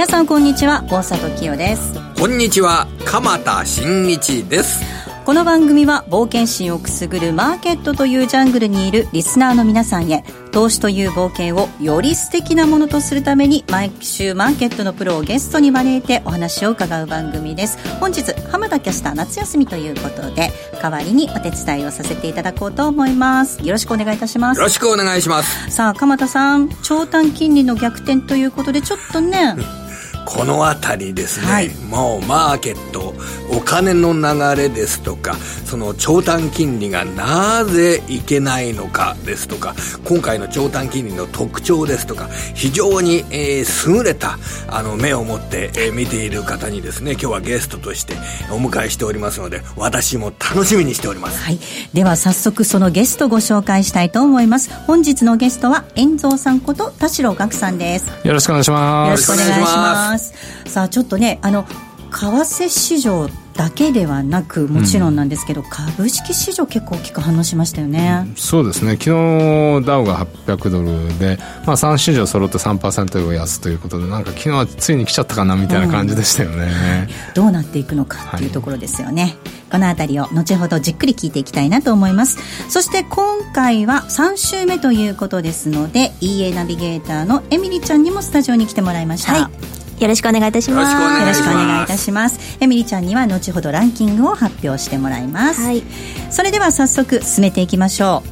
皆さんこんにちは大里清です。こんにちは鎌田新一です。この番組は冒険心をくすぐるマーケットというジャングルにいるリスナーの皆さんへ投資という冒険をより素敵なものとするために毎週マーケットのプロをゲストに招いてお話を伺う番組です。本日浜田キャスター夏休みということで代わりにお手伝いをさせていただこうと思います。よろしくお願いいたします。よろしくお願いします。さあ鎌田さん長短金利の逆転ということでちょっとね この辺りですね、はい、もうマーケットお金の流れですとかその長短金利がなぜいけないのかですとか今回の長短金利の特徴ですとか非常に、えー、優れたあの目を持って、えー、見ている方にですね今日はゲストとしてお迎えしておりますので私も楽しみにしております、はい、では早速そのゲストご紹介したいと思います。本日のゲストは遠蔵さんこと田代岳さんです。よろしくお願いします。よろしくお願いしますさあちょっとねあの為替市場だけではなくもちろんなんですけど、うん、株式市場結構大きく反応しましたよね、うん、そうですね。昨日ダウが800ドルで、まあ、3市場揃って3%安ということでなんか昨日はついに来ちゃったかなみたいな感じでしたよね、うん、どうなっていくのかっていうところですよね、はい、この辺りを後ほどじっくり聞いていきたいなと思います。そして今回は3週目ということですので EA ナビゲーターのエミリちゃんにもスタジオに来てもらいました、はいよろしくお願いいたします。よろしくお願いいたします。エミリちゃんには後ほどランキングを発表してもらいます、はい、それでは早速進めていきましょ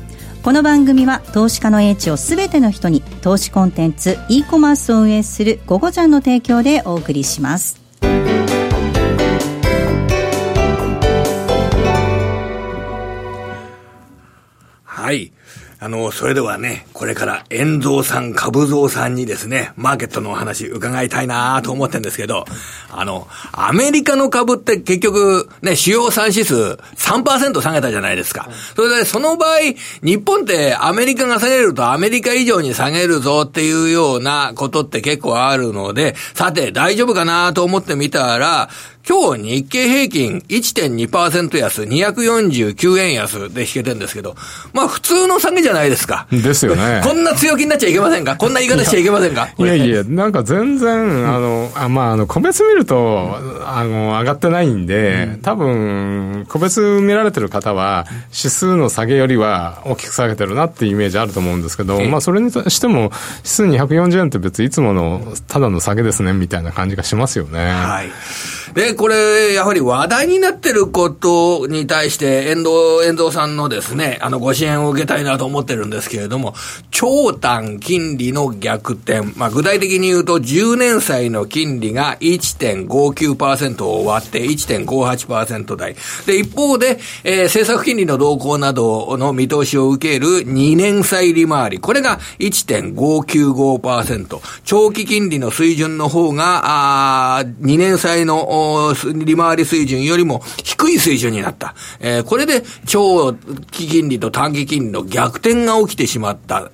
う。この番組は投資家の英知をすべての人に投資コンテンツ e コマースを運営する「ゴゴちゃん」の提供でお送りします。はいあの、それではね、これから遠蔵さん、株蔵さんにですね、マーケットのお話伺いたいなと思ってるんですけど、あの、アメリカの株って結局、ね、主要産指数3%下げたじゃないですか。それで、その場合、日本ってアメリカが下げるとアメリカ以上に下げるぞっていうようなことって結構あるので、さて、大丈夫かなと思ってみたら、今日日経平均1.2%安、249円安で引けてるんですけど、まあ普通の下げじゃないですか。ですよね。こんな強気になっちゃいけませんか？こんな言い方しちゃいけませんか？いやいや、なんか全然、あの、あまあ、あの、個別見ると、あの、上がってないんで、多分、個別見られてる方は、指数の下げよりは大きく下げてるなっていうイメージあると思うんですけど、まあそれにしても、指数240円って別にいつものただの下げですね、みたいな感じがしますよね。はい。で、これ、やはり話題になってることに対して、遠藤、遠藤さんのですね、あの、ご支援を受けたいなと思ってるんですけれども、長短金利の逆転。まあ、具体的に言うと、10年債の金利が1.59%を割って1.58%台。で、一方で、えー、政策金利の動向などの見通しを受ける2年債利回り。これが1.595%。長期金利の水準の方が、あ2年債の利回り水準よりも低い水準になった。えー、これで長期金利と短期金利の逆転が起きてしまった。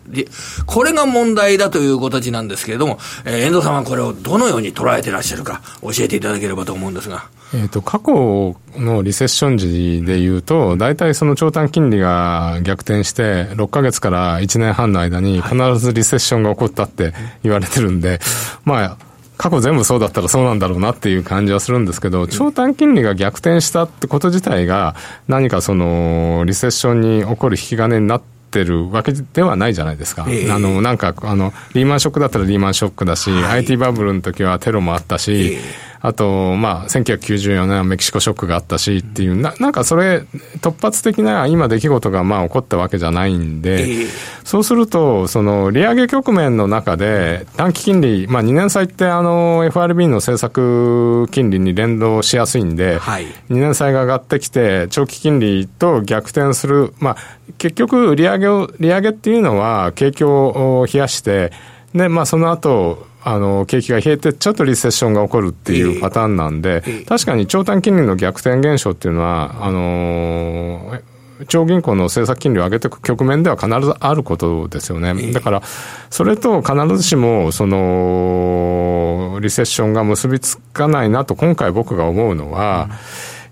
これが問題だという形なんですけれども、えー、遠藤さんはこれをどのように捉えてらっしゃるか教えていただければと思うんですが。えっ、と、過去のリセッション時で言うと、大体その長短金利が逆転して、6ヶ月から1年半の間に必ずリセッションが起こったって言われてるんで、まあ、過去全部そうだったらそうなんだろうなっていう感じはするんですけど、長短金利が逆転したってこと自体が、何かその、リセッションに起こる引き金になってるわけではないじゃないですか。えー、あの、なんか、あの、リーマンショックだったらリーマンショックだし、はい、IT バブルの時はテロもあったし、えーあと、まあ、1994年はメキシコショックがあったしっていう、ななんかそれ、突発的な今出来事がまあ起こったわけじゃないんで、そうすると、その、利上げ局面の中で、短期金利、まあ2年債ってあの、FRB の政策金利に連動しやすいんで、はい、2年債が上がってきて、長期金利と逆転する、まあ、結局、利上げを、利上げっていうのは、景況を冷やして、で、まあその後、あの、景気が冷えて、ちょっとリセッションが起こるっていうパターンなんで、確かに長短金利の逆転現象っていうのは、あの超銀行の政策金利を上げていく局面では必ずあることですよね。だから、それと必ずしも、その、リセッションが結びつかないなと、今回僕が思うのは、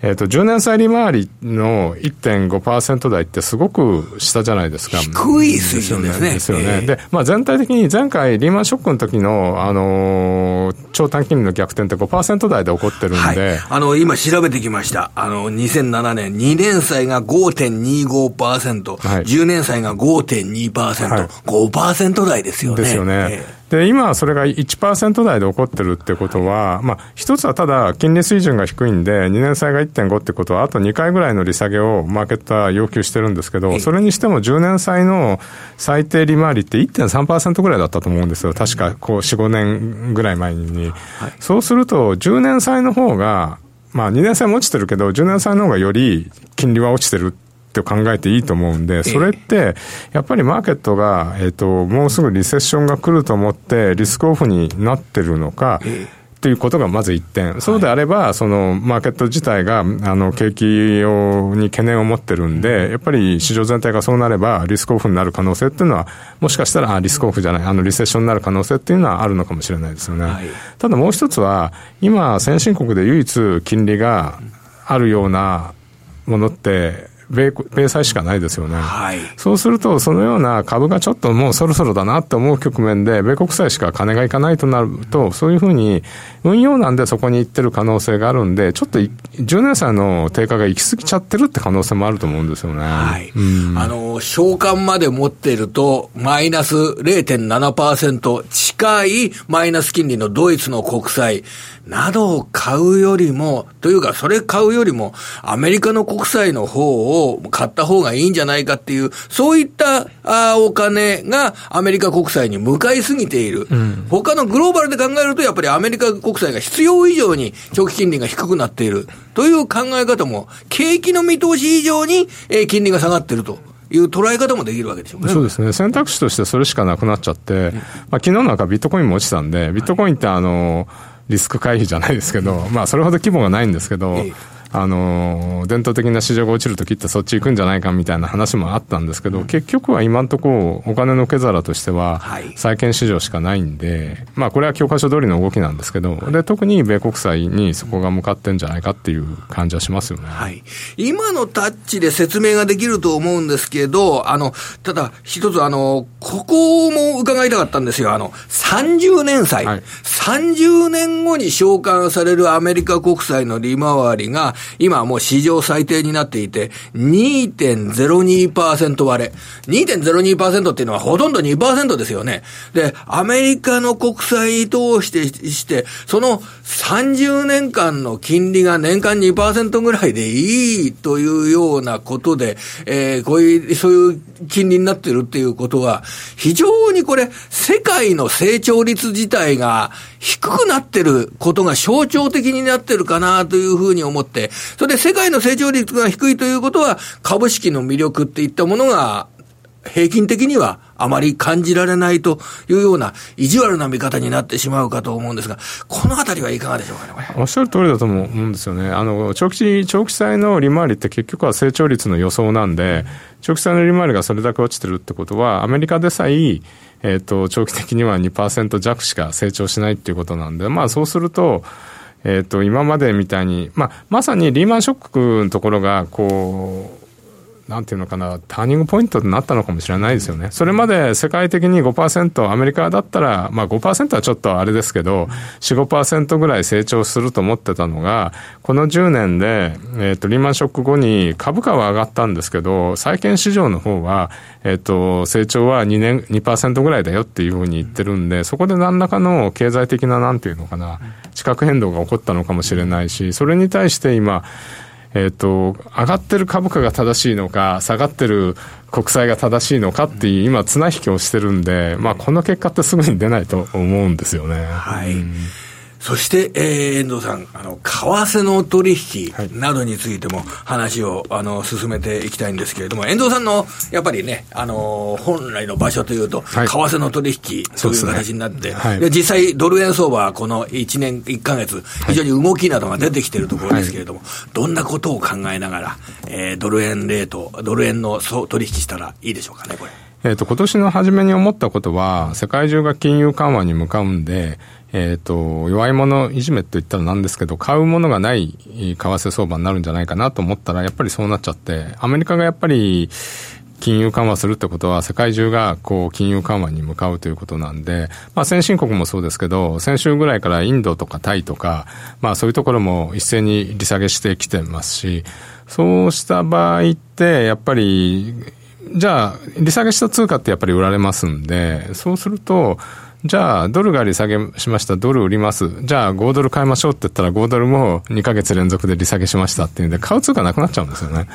えっ、ー、と、10年債利回りの1.5%台ってすごく下じゃないですか。低い水準ですね。ですよね。えー、で、まあ全体的に前回リーマンショックの時の、あのー、長短金利の逆転って5%台で起こってるんで。はい、あの、今調べてきました。あの、2007年、2年債が5.25%、はい、10年債が5.2%、はい、5%台ですよね。ですよね。えーで、今それが1%台で起こってるってことは、まあ、一つはただ、金利水準が低いんで、2年債が1.5ってことは、あと2回ぐらいの利下げをマーケットは要求してるんですけど、それにしても10年債の最低利回りって1.3%ぐらいだったと思うんですよ。確か、こう、4、5年ぐらい前に。そうすると、10年債の方が、まあ2年債も落ちてるけど、10年債の方がより金利は落ちてるって考えていいと思うんで、それって、やっぱりマーケットが、えっ、と、もうすぐリセッションが来ると思って、リスクオフになってるのか、ということがまず一点。そうであれば、そのマーケット自体が、あの、景気を、に懸念を持ってるんで、やっぱり市場全体がそうなれば、リスクオフになる可能性っていうのは、もしかしたら、あ、リスクオフじゃない、あの、リセッションになる可能性っていうのはあるのかもしれないですよね。はい、ただもう一つは、今、先進国で唯一金利があるようなものって、米米債しかないですよね、はい、そうすると、そのような株がちょっともうそろそろだなって思う局面で、米国債しか金がいかないとなると、そういうふうに、運用なんでそこに行ってる可能性があるんで、ちょっと10年債の低下が行き過ぎちゃってるって可能性もあると思うんですよね。はい、うん、あの、償還まで持っていると、マイナス0.7%近いマイナス金利のドイツの国債などを買うよりも、というか、それ買うよりも、アメリカの国債の方をを買った方がいいんじゃないかっていう、そういったあお金がアメリカ国債に向かいすぎている、うん、他のグローバルで考えると、やっぱりアメリカ国債が必要以上に長期金利が低くなっているという考え方も、景気の見通し以上に、えー、金利が下がっていると。いう捉え方もできるわけでしょうね。そうですね。選択肢としてそれしかなくなっちゃって、まあ、昨日なんかビットコインも落ちたんで、ビットコインってあの、リスク回避じゃないですけど、まあそれほど規模がないんですけど、あの、伝統的な市場が落ちるときってそっち行くんじゃないかみたいな話もあったんですけど、うん、結局は今のところお金の受け皿としては、債券市場しかないんで、まあこれは教科書通りの動きなんですけど、で、特に米国債にそこが向かってんじゃないかっていう感じはしますよね。はい。今のタッチで説明ができると思うんですけど、あの、ただ一つあの、ここも伺いたかったんですよ。あの、30年債。はい、30年後に償還されるアメリカ国債の利回りが、今はもう史上最低になっていて、2.02%割れ。2.02%っていうのはほとんど2%ですよね。で、アメリカの国債通してして、その30年間の金利が年間2%ぐらいでいいというようなことで、えー、こういう、そういう金利になってるっていうことは、非常にこれ、世界の成長率自体が低くなってることが象徴的になってるかなというふうに思って、それで世界の成長率が低いということは、株式の魅力っていったものが、平均的にはあまり感じられないというような意地悪な見方になってしまうかと思うんですが、このあたりはいかがでしょうかね、おっしゃる通りだと思うんですよね。あの、長期、長期債の利回りって結局は成長率の予想なんで、長期債の利回りがそれだけ落ちてるってことは、アメリカでさえ、えっ、ー、と、長期的には2%弱しか成長しないっていうことなんで、まあそうすると、えっ、ー、と、今までみたいに、まあ、まさにリーマンショックのところが、こう、なんていうのかな、ターニングポイントになったのかもしれないですよね。それまで世界的に5%、アメリカだったら、まあ5%はちょっとあれですけど、4、5%ぐらい成長すると思ってたのが、この10年で、え、ー、と、リーマンショック後に株価は上がったんですけど、債券市場の方は、えっ、ー、と、成長は2年、2%ぐらいだよっていうふうに言ってるんで、そこで何らかの経済的な、なんていうのかな、地殻変動が起こったのかもしれないし、それに対して今、えっ、ー、と、上がってる株価が正しいのか、下がってる国債が正しいのかっていう、今、綱引きをしてるんで、まあ、この結果ってすぐに出ないと思うんですよね。はい。うんそして、えー、遠藤さん、あの、為替の取引などについても話を、あの、進めていきたいんですけれども、遠藤さんの、やっぱりね、あの、本来の場所というと、はい、為替の取引という形になって、で、ねはい、実際、ドル円相場はこの1年1か月、非常に動きなどが出てきているところですけれども、はい、どんなことを考えながら、えー、ドル円レート、ドル円の取引したらいいでしょうかね、これ。えっ、ー、と、今年の初めに思ったことは、世界中が金融緩和に向かうんで、えっ、ー、と、弱い者いじめと言ったらなんですけど、買うものがない為替相場になるんじゃないかなと思ったら、やっぱりそうなっちゃって、アメリカがやっぱり、金融緩和するってことは、世界中がこう金融緩和に向かうということなんで、まあ、先進国もそうですけど、先週ぐらいからインドとかタイとか、まあ、そういうところも一斉に利下げしてきてますし、そうした場合って、やっぱり、じゃあ、利下げした通貨ってやっぱり売られますんで、そうすると、じゃあ、ドルが利下げしました、ドル売ります。じゃあ、5ドル買いましょうって言ったら、5ドルも2ヶ月連続で利下げしましたっていうんで、買う通貨なくなっちゃうんですよね。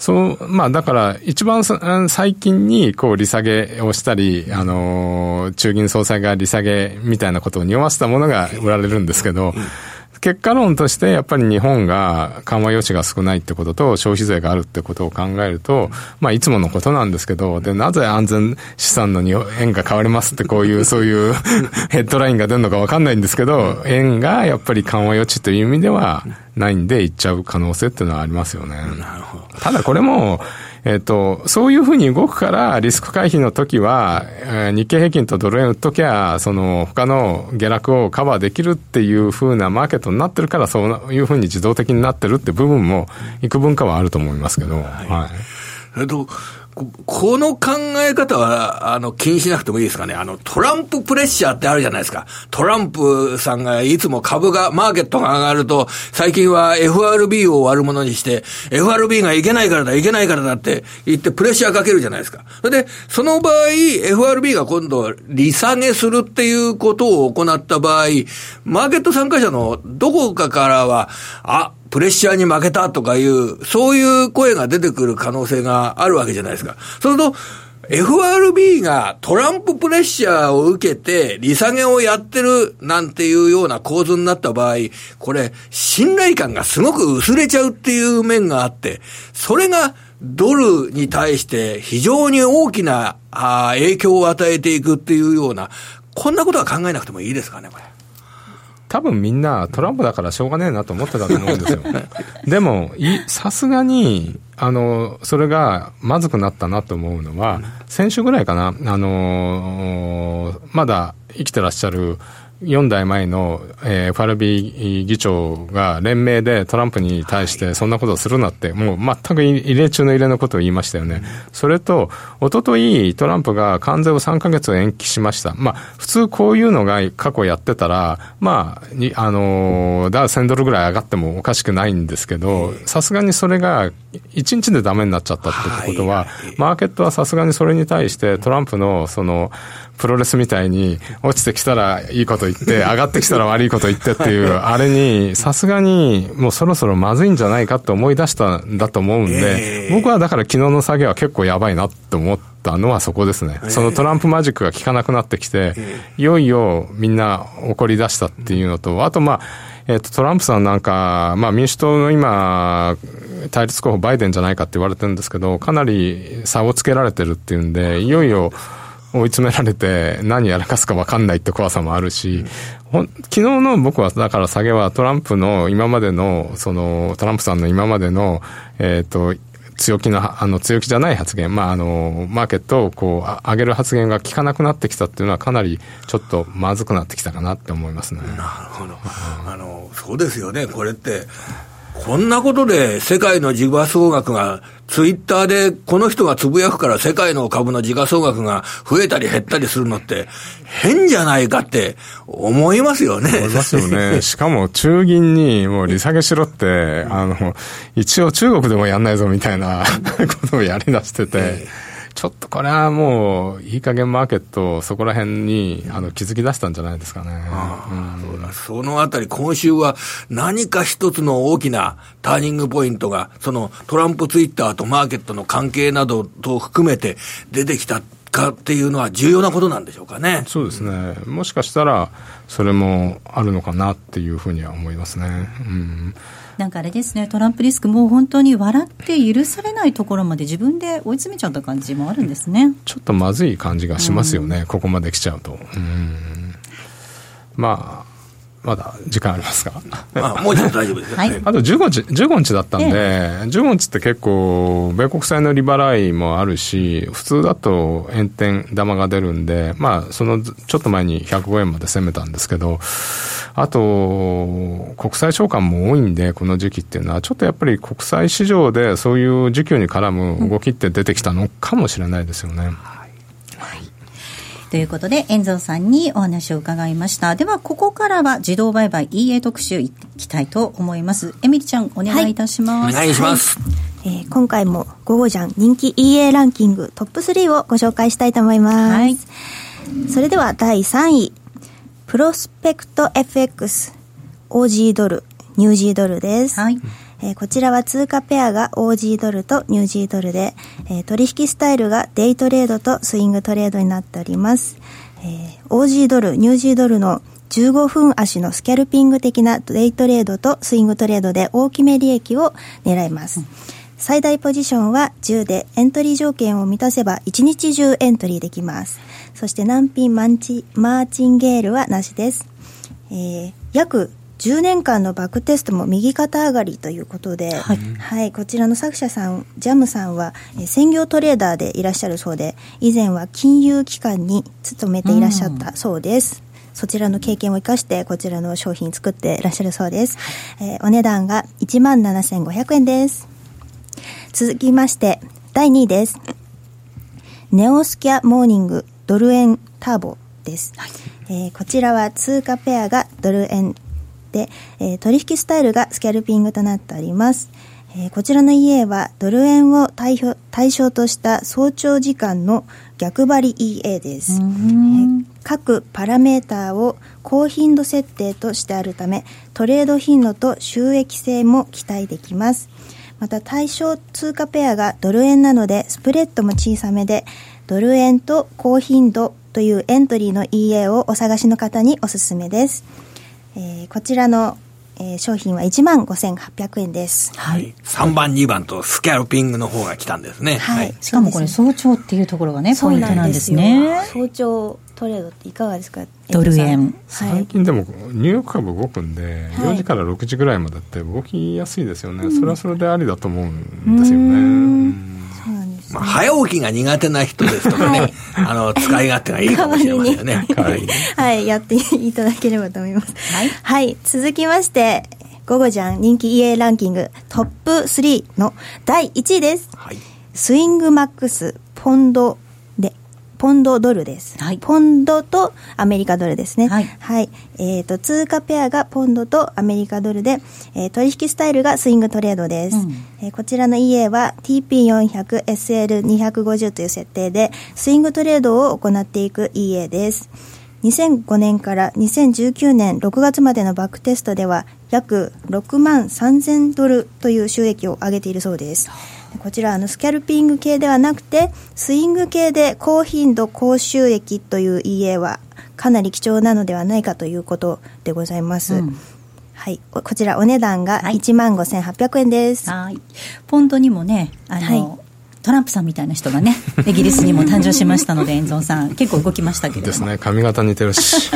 そう、まあだから一番最近にこう利下げをしたり、あの、中銀総裁が利下げみたいなことを匂わせたものが売られるんですけど、結果論として、やっぱり日本が緩和余地が少ないってことと、消費税があるってことを考えると、まあ、いつものことなんですけど、で、なぜ安全資産の円が変わりますって、こういう、そういう ヘッドラインが出るのかわかんないんですけど、円がやっぱり緩和余地という意味ではないんで、いっちゃう可能性っていうのはありますよね。ただこれも、えっ、と、そういうふうに動くから、リスク回避の時は、えー、日経平均とドル円売っときゃ、その、他の下落をカバーできるっていうふうなマーケットになってるから、そういうふうに自動的になってるって部分も、幾分かはあると思いますけど、はい。はい、えっと、この考え方は、あの、気にしなくてもいいですかね。あの、トランププレッシャーってあるじゃないですか。トランプさんがいつも株が、マーケットが上がると、最近は FRB を悪者にして、FRB がいけないからだ、いけないからだって言ってプレッシャーかけるじゃないですか。それで、その場合、FRB が今度、利下げするっていうことを行った場合、マーケット参加者のどこかからは、あ、プレッシャーに負けたとかいう、そういう声が出てくる可能性があるわけじゃないですか。そうすると、FRB がトランププレッシャーを受けて利下げをやってるなんていうような構図になった場合、これ、信頼感がすごく薄れちゃうっていう面があって、それがドルに対して非常に大きなあ影響を与えていくっていうような、こんなことは考えなくてもいいですかね、これ。多分みんなトランプだからしょうがねえなと思ってたと思うんですよ。でも、さすがに、あの、それがまずくなったなと思うのは、先週ぐらいかな、あのまだ生きてらっしゃる4代前の、えー、FRB 議長が連名でトランプに対してそんなことをするなって、もう全く異例中の異例のことを言いましたよね。それと、おとといトランプが関税を3ヶ月延期しました。まあ、普通こういうのが過去やってたら、まあ、にあのー、だ1000ドルぐらい上がってもおかしくないんですけど、さすがにそれが1日でダメになっちゃったってことは、マーケットはさすがにそれに対してトランプのその、プロレスみたいに落ちてきたらいいこと言って、上がってきたら悪いこと言ってっていう、あれに、さすがにもうそろそろまずいんじゃないかって思い出したんだと思うんで、僕はだから昨日の下げは結構やばいなって思ったのはそこですね。そのトランプマジックが効かなくなってきて、いよいよみんな怒り出したっていうのと、あとまあ、えっと、トランプさんなんか、まあ民主党の今、対立候補バイデンじゃないかって言われてるんですけど、かなり差をつけられてるっていうんで、いよいよ、追い詰められて何やらかすか分かんないって怖さもあるし、昨日の僕はだから下げはトランプの今までの、そのトランプさんの今までの、えっ、ー、と、強気な、あの、強気じゃない発言、まあ、あの、マーケットをこう、上げる発言が効かなくなってきたっていうのはかなりちょっとまずくなってきたかなって思いますね。なるほど。あの、そうですよね。これって、こんなことで世界の時価総額が、ツイッターでこの人がつぶやくから世界の株の時価総額が増えたり減ったりするのって変じゃないかって思いますよね。思いますよね。しかも中銀にもう利下げしろって、あの、一応中国でもやんないぞみたいなことをやり出してて、ちょっとこれはもう、いい加減マーケット、そこら辺にあの気づき出したんじゃないですかね。うん、そのあたり、今週は何か一つの大きなターニングポイントが、そのトランプツイッターとマーケットの関係などと含めて出てきたかっていうのは重要なことなんでしょうかね。そうですね。もしかしたら、それもあるのかなっていうふうには思いますね。うんなんかあれですね、トランプリスク、もう本当に笑って許されないところまで自分で追い詰めちゃった感じもあるんですね。ちょっとまずい感じがしますよね、うん、ここまで来ちゃうと。うん。まあまだ時間ありますか？まあ、もうちょっと大丈夫ですよ。はい、あと15日、15日だったんで、ええ、15日って結構、米国債の利払いもあるし、普通だと円転玉が出るんで、まあ、そのちょっと前に105円まで攻めたんですけど、あと、国際償還も多いんで、この時期っていうのは、ちょっとやっぱり国際市場でそういう需給に絡む動きって出てきたのかもしれないですよね。うんということで、遠蔵さんにお話を伺いました。では、ここからは自動売買 EA 特集いきたいと思います。エミリちゃん、お願いいたします。はい、お願いします。はい、えー、今回も午後じゃん人気 EA ランキングトップ3をご紹介したいと思います。はい、それでは第3位、プロスペクト FX、OG ドル、ニュージードルです。はい。えー、こちらは通貨ペアが OG ドルとニュージードルで、えー、取引スタイルがデイトレードとスイングトレードになっております。えー、OG ドル、ニュージードルの15分足のスキャルピング的なデイトレードとスイングトレードで大きめ利益を狙います。うん、最大ポジションは10でエントリー条件を満たせば1日中エントリーできます。そして難品マンチマーチンゲールはなしです。えー、約10年間のバックテストも右肩上がりということで、はい、はい、こちらの作者さん、ジャムさんは、え専業トレーダーでいらっしゃるそうで、以前は金融機関に勤めていらっしゃったそうです。うん、そちらの経験を生かして、こちらの商品作っていらっしゃるそうです。えー、お値段が17,500円です。続きまして、第2位です。ネオスキャモーニングドル円ターボです。はい、えー、こちらは通貨ペアがドル円で、えー、取引スタイルがスキャルピングとなっております。えー、こちらの EA はドル円を対対象とした早朝時間の逆張り EA です、えー、各パラメーターを高頻度設定としてあるためトレード頻度と収益性も期待できます。また対象通貨ペアがドル円なのでスプレッドも小さめでドル円と高頻度というエントリーの EA をお探しの方におすすめですえー、こちらの、えー、商品は1万5800円です。はい。3番、2番とスキャルピングの方が来たんですね。はい。しかもこれ早朝っていうところがね、ポイントなんですね。早朝トレードっていかがですか？ドル円。最近でもニューヨーク株動くんで、4時から6時ぐらいまでって動きやすいですよね。それはそれでありだと思うんですよね。まあ、早起きが苦手な人ですとかね、はい、あの、使い勝手がいいかもしれませんよね。はい、はい、やっていただければと思います。はい。はい、続きまして、ゴゴジャン人気 EA ランキングトップ3の第1位です。はい。スイングマックスポンドポンドドルです。はい、ポンドとアメリカドルですね。はい。はい、えっ、ー、と、通貨ペアがポンドとアメリカドルで、えー、取引スタイルがスイングトレードです。うん、えー、こちらの EA は TP400、SL250 という設定で、スイングトレードを行っていく EA です。2005年から2019年6月までのバックテストでは約6万3000ドルという収益を上げているそうです。こちらあのスキャルピング系ではなくてスイング系で高頻度高収益という EA はかなり貴重なのではないかということでございます。うんはい、こちらお値段が1万5800円です。はい。ポンドにもね、あの、はい、トランプさんみたいな人がね、イギリスにも誕生しましたので、遠藤さん、結構動きましたけどですね、髪型似てるし。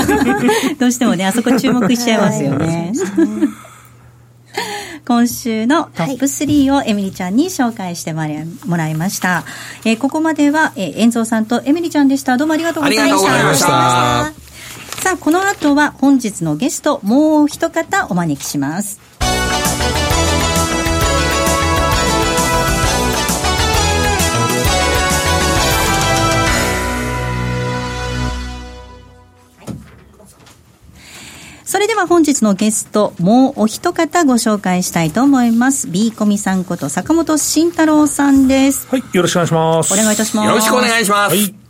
どうしてもね、あそこ注目しちゃいますよね。今週のトップ3をエミリちゃんに紹介してもらいました。えー、ここまでは、えー、遠藤さんとエミリちゃんでした。どうもありがとうございました。ありがとうございました。さあ、この後は本日のゲスト、もう一方お招きします。それでは本日のゲスト、もうお一方ご紹介したいと思います。B コミさんこと坂本慎太郎さんです。はい、よろしくお願いします。お願いいたします。よろしくお願いします。はい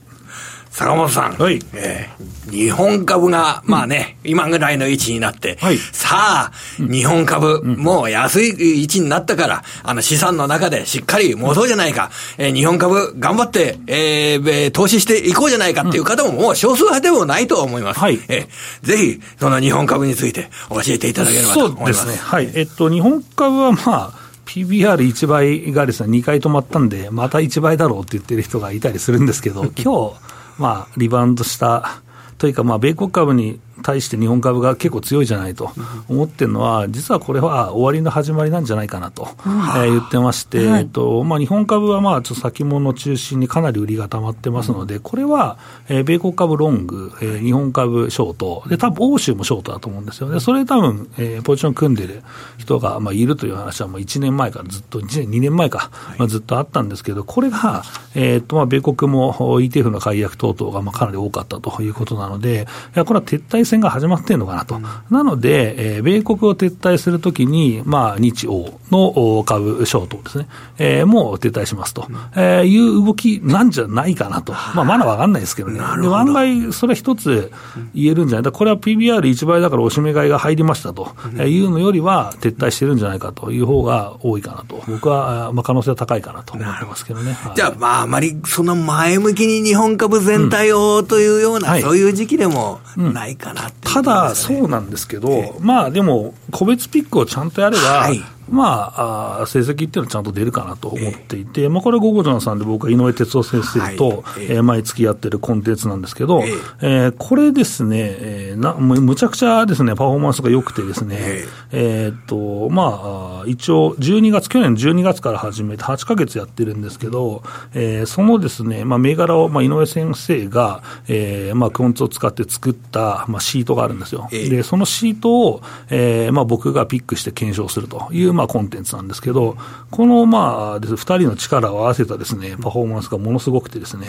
坂本さん、はい。えー、日本株が、まあね、うん、今ぐらいの位置になって、はい、さあ、うん、日本株、うん、もう安い位置になったから、あの資産の中でしっかり戻そうじゃないか、えー、日本株頑張って、えー、投資していこうじゃないかっていう方ももう少数派でもないと思います。はい、えー、ぜひ、その日本株について教えていただければと思います。そうですね。はい。えっと、日本株はまあ、PBR1 倍がですね、2回止まったんで、また1倍だろうって言ってる人がいたりするんですけど、今日、まあ、リバウンドしたというか、まあ、米国株に対して日本株が結構強いじゃないと思ってるのは、実はこれは終わりの始まりなんじゃないかなと、えー、言ってまして、はい、えっとまあ、日本株はまあちょっと先物を中心にかなり売りが溜まってますので、これは、えー、米国株ロング、えー、日本株ショート、で多分欧州もショートだと思うんですよね、それ多分、えー、ポジション組んでる人が、まあ、いるという話はもう1年前からずっと、1年、2年前か、まあ、ずっとあったんですけど、これが、えーとまあ、米国も ETF の解約等々がまあかなり多かったということなので、いやこれは撤退戦が始まってるのかなと、うん、なので、えー、米国を撤退するときに、まあ、日欧の株ショートですね、えー、もう撤退しますと、うん、えー、いう動きなんじゃないかなと、まあ、まだわかんないですけどね、で案外、それは一つ言えるんじゃない、これは PBR1 倍だからおしめ買いが入りましたと。いうのよりは、撤退してるんじゃないかという方が多いかなと、僕は、まあ、可能性は高いかなと思ってますけどね。はい、じゃあ、まあ、あまりその前向きに日本株全体をというような、うん。はい、そういう時期でもないかな、ねうん、ただ、そうなんですけど、まあでも、個別ピックをちゃんとやれば、はいまあ、あ成績っていうのはちゃんと出るかなと思っていて、えー、まあ、これはゴゴジョンさんで僕は井上哲夫先生と、はい、えー、毎月やってるコンテンツなんですけど、えー、えー、これですね、えー、なむちゃくちゃですね、パフォーマンスが良くてですね、えー、えー、っと、まあ、一応12月、去年12月から始めて8か月やってるんですけど、えー、そのですね、まあ、銘柄を、まあ、井上先生が、えー、まあ、クオンツを使って作った、まあ、シートがあるんですよ。えー、で、そのシートを、えー、まあ、僕がピックして検証するという、まあ、コンテンツなんですけど、この、まあです、2人の力を合わせたですね、パフォーマンスがものすごくてですね、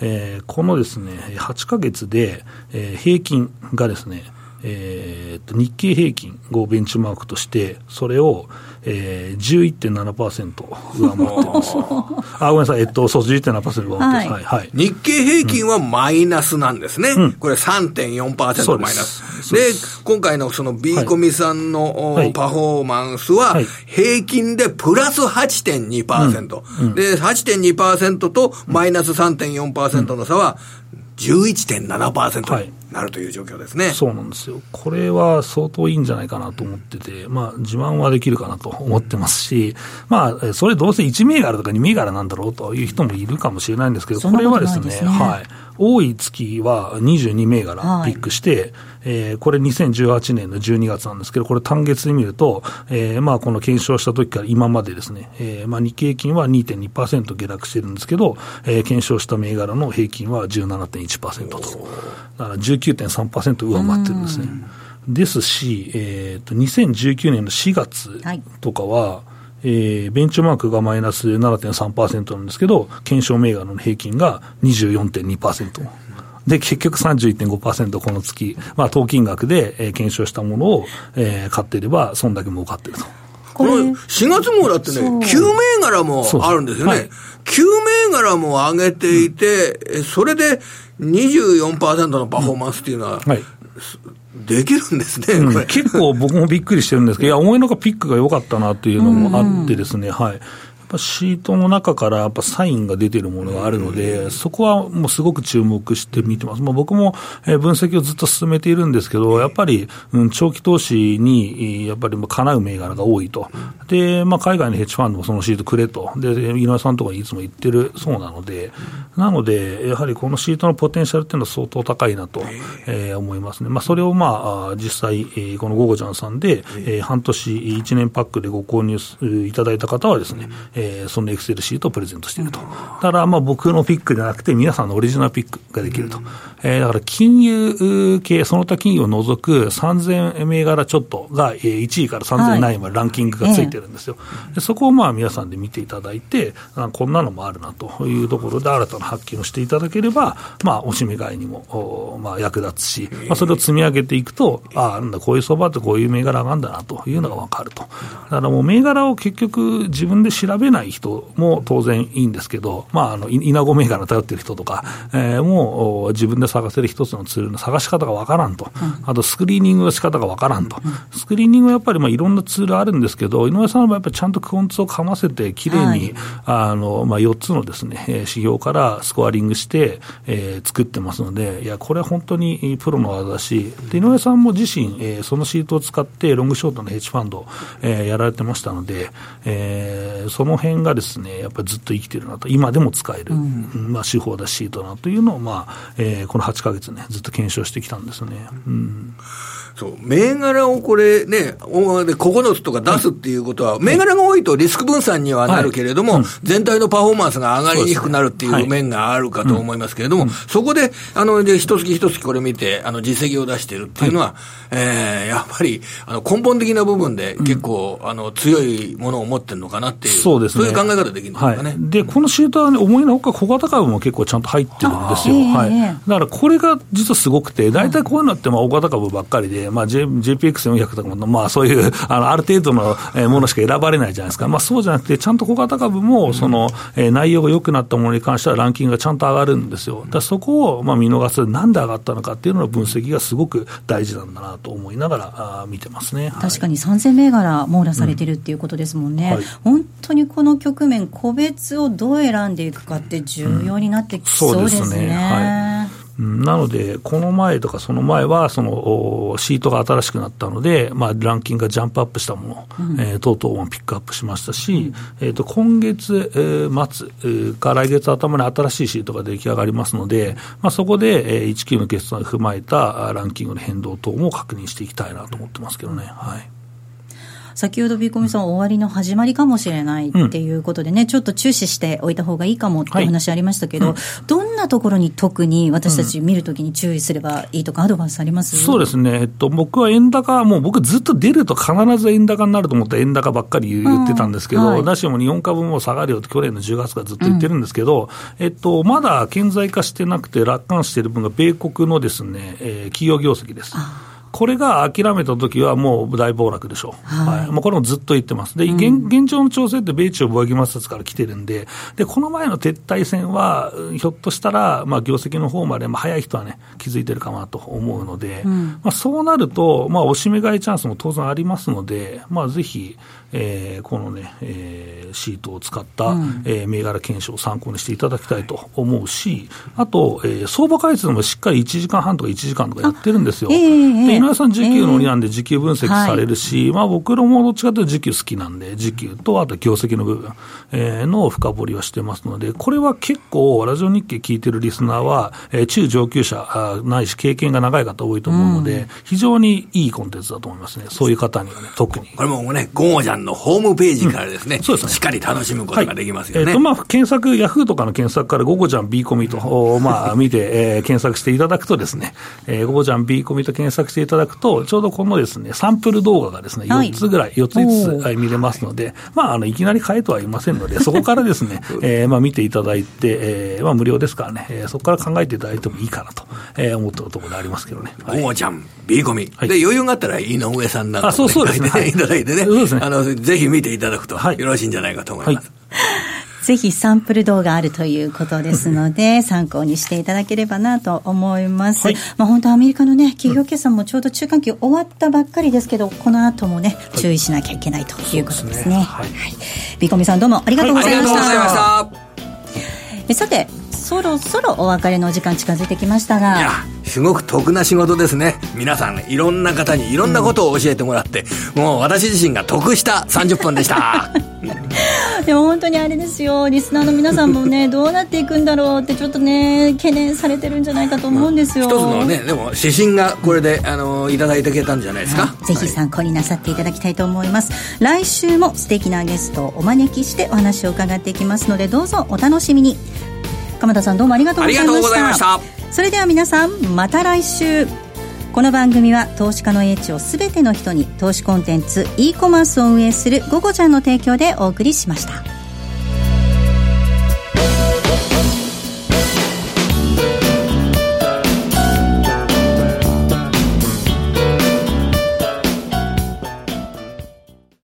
えー、このですね、8か月で、え、平均がですね、えー、と日経平均をベンチマークとして、それを、えー、11.7%上回ってます。あ、ごめんなさい、えっと、そう、11.7%上回ってます。はい。はい、日経平均はマイナスなんですね。うん、これ3.4%マイナス。で今回のその B コミさんの、はい、パフォーマンスは、平均でプラス8.2%。うん、で、8.2%とマイナス3.4%の差は11.7%。はいなるという状況ですね。そうなんですよ。これは相当いいんじゃないかなと思ってて、まあ、自慢はできるかなと思ってますし、まあ、それどうせ1銘柄とか2銘柄なんだろうという人もいるかもしれないんですけど、これはですね、はい。多い月は22銘柄ピックして、はい、えー、これ2018年の12月なんですけど、これ単月で見ると、えー、まあこの検証した時から今までですね、えー、まあ日経平均は2.2%下落してるんですけど、えー、検証した銘柄の平均は17.1%と。だから19.3%上回ってるんですね。ですし、えー、と2019年の4月とかは、はいえー、ベンチマークがマイナス7.3%なんですけど、検証銘柄の平均が24.2%。で、結局31.5%この月、まあ、当金額で、えー、検証したものを、えー、買っていれば、そんだけ儲かってると。これ、4月もだってね、9銘柄もあるんですよね。はい、9銘柄も上げていて、うん、それで24%のパフォーマンスっていうのは、うんはい。できるんですね、うん、結構僕もびっくりしてるんですけど、いや、思いのがピックが良かったなっていうのもあってですね、はい。ぱシートの中からやっぱサインが出てるものがあるので、そこはもうすごく注目して見てます。まあ、僕も分析をずっと進めているんですけど、やっぱり、うん、長期投資にやっぱりかなう銘柄が多いと。で、まあ、海外のヘッジファンドもそのシートくれと。で、井上さんとかいつも言ってるそうなので、なので、やはりこのシートのポテンシャルっていうのは相当高いなと、えー、思いますね。まあ、それをまあ、実際、このゴゴジャンさんで、えー、半年1年パックでご購入いただいた方はですね、えー、そのエクセルシートをプレゼントしていると。だから、まあ僕のピックじゃなくて、皆さんのオリジナルピックができると。えー、だから金融系、その他金融を除く3000銘柄ちょっとが、えー、1位から3000何位までランキングがついてるんですよ。はい、でそこをまあ皆さんで見ていただいて、こんなのもあるなというところで新たな発見をしていただければ、まあ、おしめ買いにも、まあ、役立つし、まあ、それを積み上げていくと、ああ、なんだ、こういう相場ってこういう銘柄があるんだなというのが分かると。だからもう銘柄を結局自分で調べない人も当然いいんですけど、まあ、あの、稲子銘柄頼ってる人とか、えー、もう自分で探せる一つのツールの探し方がわからんと、あとスクリーニングの仕方がわからんと、スクリーニングはやっぱりまあいろんなツールあるんですけど、井上さんはやっぱりちゃんとクオンツをかませて、きれいに、はい、あの、まあ、4つのですね、指標からスコアリングして、えー、作ってますので、いや、これは本当にプロの技だし、で井上さんも自身、えー、そのシートを使って、ロングショートのヘッジファンド、えー、やられてましたので、えー、そのの辺がですね、やっぱりずっと生きてるなと、今でも使える、うん、まあ、手法だシートだというのを、まあえー、この8か月ね、ずっと検証してきたんですね。うんそう、銘柄をこれね、9つとか出すっていうことは、銘柄が多いとリスク分散にはなるけれども、全体のパフォーマンスが上がりにくくなるっていう面があるかと思いますけれども、そ、こで、あの、で、一月一月これ見て、あの、実績を出してるっていうのは、はい、えー、やっぱり、あの、根本的な部分で結構、うん、あの、強いものを持ってるのかなっていう、そうですね。そういう考え方できるんですかね。はい、で、このシートはね、思いのほか小型株も結構ちゃんと入ってるんですよ。はい。だからこれが実はすごくて、大体こういうのって、まあ、大型株ばっかりで、まあ、J、JP SPX400 とかも、まあ、そういうあのある程度のものしか選ばれないじゃないですか、まあ、そうじゃなくて、ちゃんと小型株もその、えー、内容が良くなったものに関してはランキングがちゃんと上がるんですよ、だそこをまあ見逃す、なんで上がったのかっていうのの分析がすごく大事なんだなと思いながらあ見てますね、確かに3000銘柄網羅されてるっていうことですもんね、うんはい、本当にこの局面、個別をどう選んでいくかって重要になってきそうですね。うん、そうですね。はいなので、この前とかその前は、そのシートが新しくなったので、まあ、ランキングがジャンプアップしたもの、うん、えー、等々もピックアップしましたし、うん、えー、と今月、えー、末、えー、か来月頭に新しいシートが出来上がりますので、まあ、そこで、えー、1級の決算を踏まえたランキングの変動等も確認していきたいなと思ってますけどね。はい先ほどビーコミさん、終わりの始まりかもしれないっていうことでね、うん、ちょっと注視しておいた方がいいかもっていう話ありましたけど、はいうん、どんなところに特に私たち見るときに注意すればいいとか、アドバイスあります、そうですね、えっと、僕は円高、もう僕、ずっと出ると必ず円高になると思って円高ばっかり言ってたんですけど、うん。はい、だしも日本株も下がるよって去年の10月からずっと言ってるんですけど、えっと、まだ顕在化してなくて、楽観している分が米国のですね、えー、企業業績です。これが諦めたときはもう大暴落でしょう。はい。はい、もうこれもずっと言ってます。で、うん、現状の調整って米中貿易摩擦から来てるんで、で、この前の撤退戦は、ひょっとしたら、まあ、業績の方まで、まあ、早い人はね、気づいてるかなと思うので、うん、まあ、そうなると、まあ、おしめ買いチャンスも当然ありますので、まあ、ぜひ、えー、このね、えー、シートを使った、うん、えー、銘柄検証を参考にしていただきたいと思うし、あと、えー、相場解説もしっかり1時間半とか1時間とかやってるんですよ。えー、で井上さん、時給の売りなんで、時給分析されるし、えーまあ、僕らもどっちかというと時給好きなんで、時給と、あと業績の部分、えー、の深掘りはしてますので、これは結構、ラジオ日経聞いてるリスナーは、えー、中上級者ないし、経験が長い方多いと思うので、うん、非常にいいコンテンツだと思いますね、そういう方にはね、特に。これもね、ゴージャンのホームページからですね、うん、そうですねしっかり楽しむことができますよね。はい、えっ、ー、と、まあ、検索、ヤフーとかの検索から、ゴゴジャン B コミと、まあ、見て、えー、検索していただくとですね、えー、ゴゴジャン B コミと検索していただくと、ちょうどこのですね、サンプル動画がですね、4つぐらい、4つ5つ見れますので、まあ、あの、いきなり買えとは言いませんので、そこからですね、えー、まあ、見ていただいて、えー、まあ、無料ですからね、えー、そこから考えていただいてもいいかなと、えー、思ってるところでありますけどね。ゴゴジャン B コミ。で、余裕があったら、井上さんなんか、ね、あ、そうそうですね。いただいてね、そうですね。あの、ぜひ見ていただくと、よろしいんじゃないかと思います。ぜひサンプル動画あるということですので、参考にしていただければなと思います。はい、まあ本当アメリカのね、企業決算もちょうど中間期終わったばっかりですけど、この後もね、注意しなきゃいけないということですね。はい。ビコミさんどうもありがとうございました。はい、ありがとうございました。さて、そろそろお別れの時間近づいてきましたが。いやすごく得な仕事ですね。皆さんいろんな方にいろんなことを教えてもらって、うん、もう私自身が得した30分でした。でも本当にあれですよ。リスナーの皆さんもね どうなっていくんだろうってちょっとね懸念されてるんじゃないかと思うんですよ、一つのねでも指針がこれであのいただいてけたんじゃないですか、ぜひ参考になさっていただきたいと思います、来週も素敵なゲストをお招きしてお話を伺っていきますのでどうぞお楽しみに鎌田さんどうもありがとうございました。それでは皆さんまた来週。この番組は投資家の英知をすべての人に投資コンテンツ e コマースを運営する「ゴゴちゃん」の提供でお送りしました。